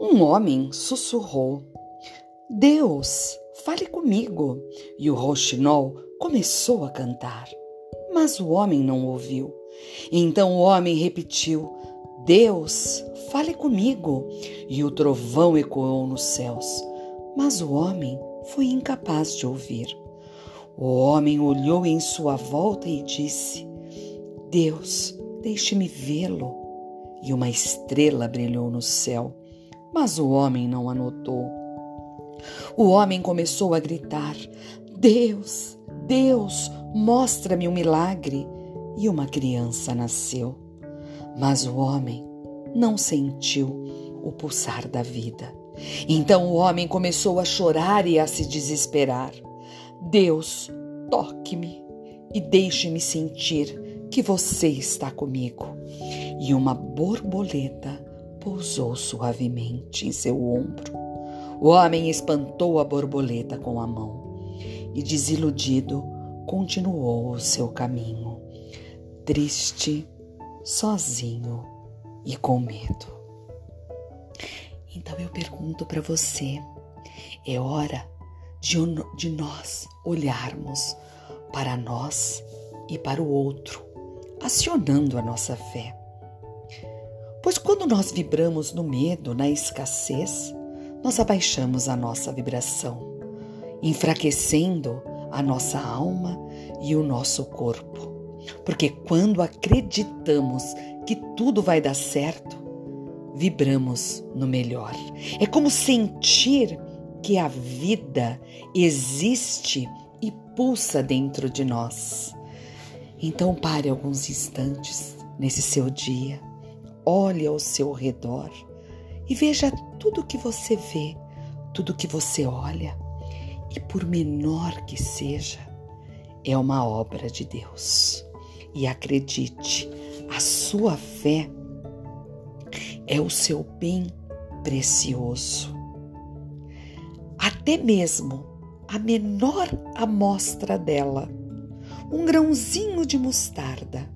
Um homem sussurrou: Deus, fale comigo. E o roxinol começou a cantar. Mas o homem não ouviu. Então o homem repetiu: Deus, fale comigo. E o trovão ecoou nos céus. Mas o homem foi incapaz de ouvir. O homem olhou em sua volta e disse: Deus, deixe-me vê-lo. E uma estrela brilhou no céu, mas o homem não a notou. O homem começou a gritar: Deus, Deus, mostra-me um milagre. E uma criança nasceu. Mas o homem não sentiu o pulsar da vida. Então o homem começou a chorar e a se desesperar. Deus, toque-me e deixe-me sentir que você está comigo. E uma borboleta pousou suavemente em seu ombro. O homem espantou a borboleta com a mão e, desiludido, continuou o seu caminho, triste, sozinho e com medo. Então eu pergunto para você: é hora de, de nós olharmos para nós e para o outro, acionando a nossa fé. Pois quando nós vibramos no medo, na escassez, nós abaixamos a nossa vibração, enfraquecendo a nossa alma e o nosso corpo. Porque quando acreditamos que tudo vai dar certo, vibramos no melhor. É como sentir que a vida existe e pulsa dentro de nós. Então pare alguns instantes nesse seu dia, olhe ao seu redor e veja tudo que você vê, tudo que você olha, e por menor que seja, é uma obra de Deus. E acredite, a sua fé é o seu bem precioso. Até mesmo a menor amostra dela, um grãozinho de mostarda,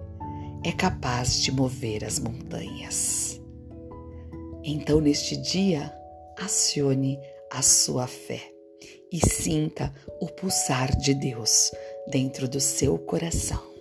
é capaz de mover as montanhas. Então, neste dia, acione a sua fé e sinta o pulsar de Deus dentro do seu coração.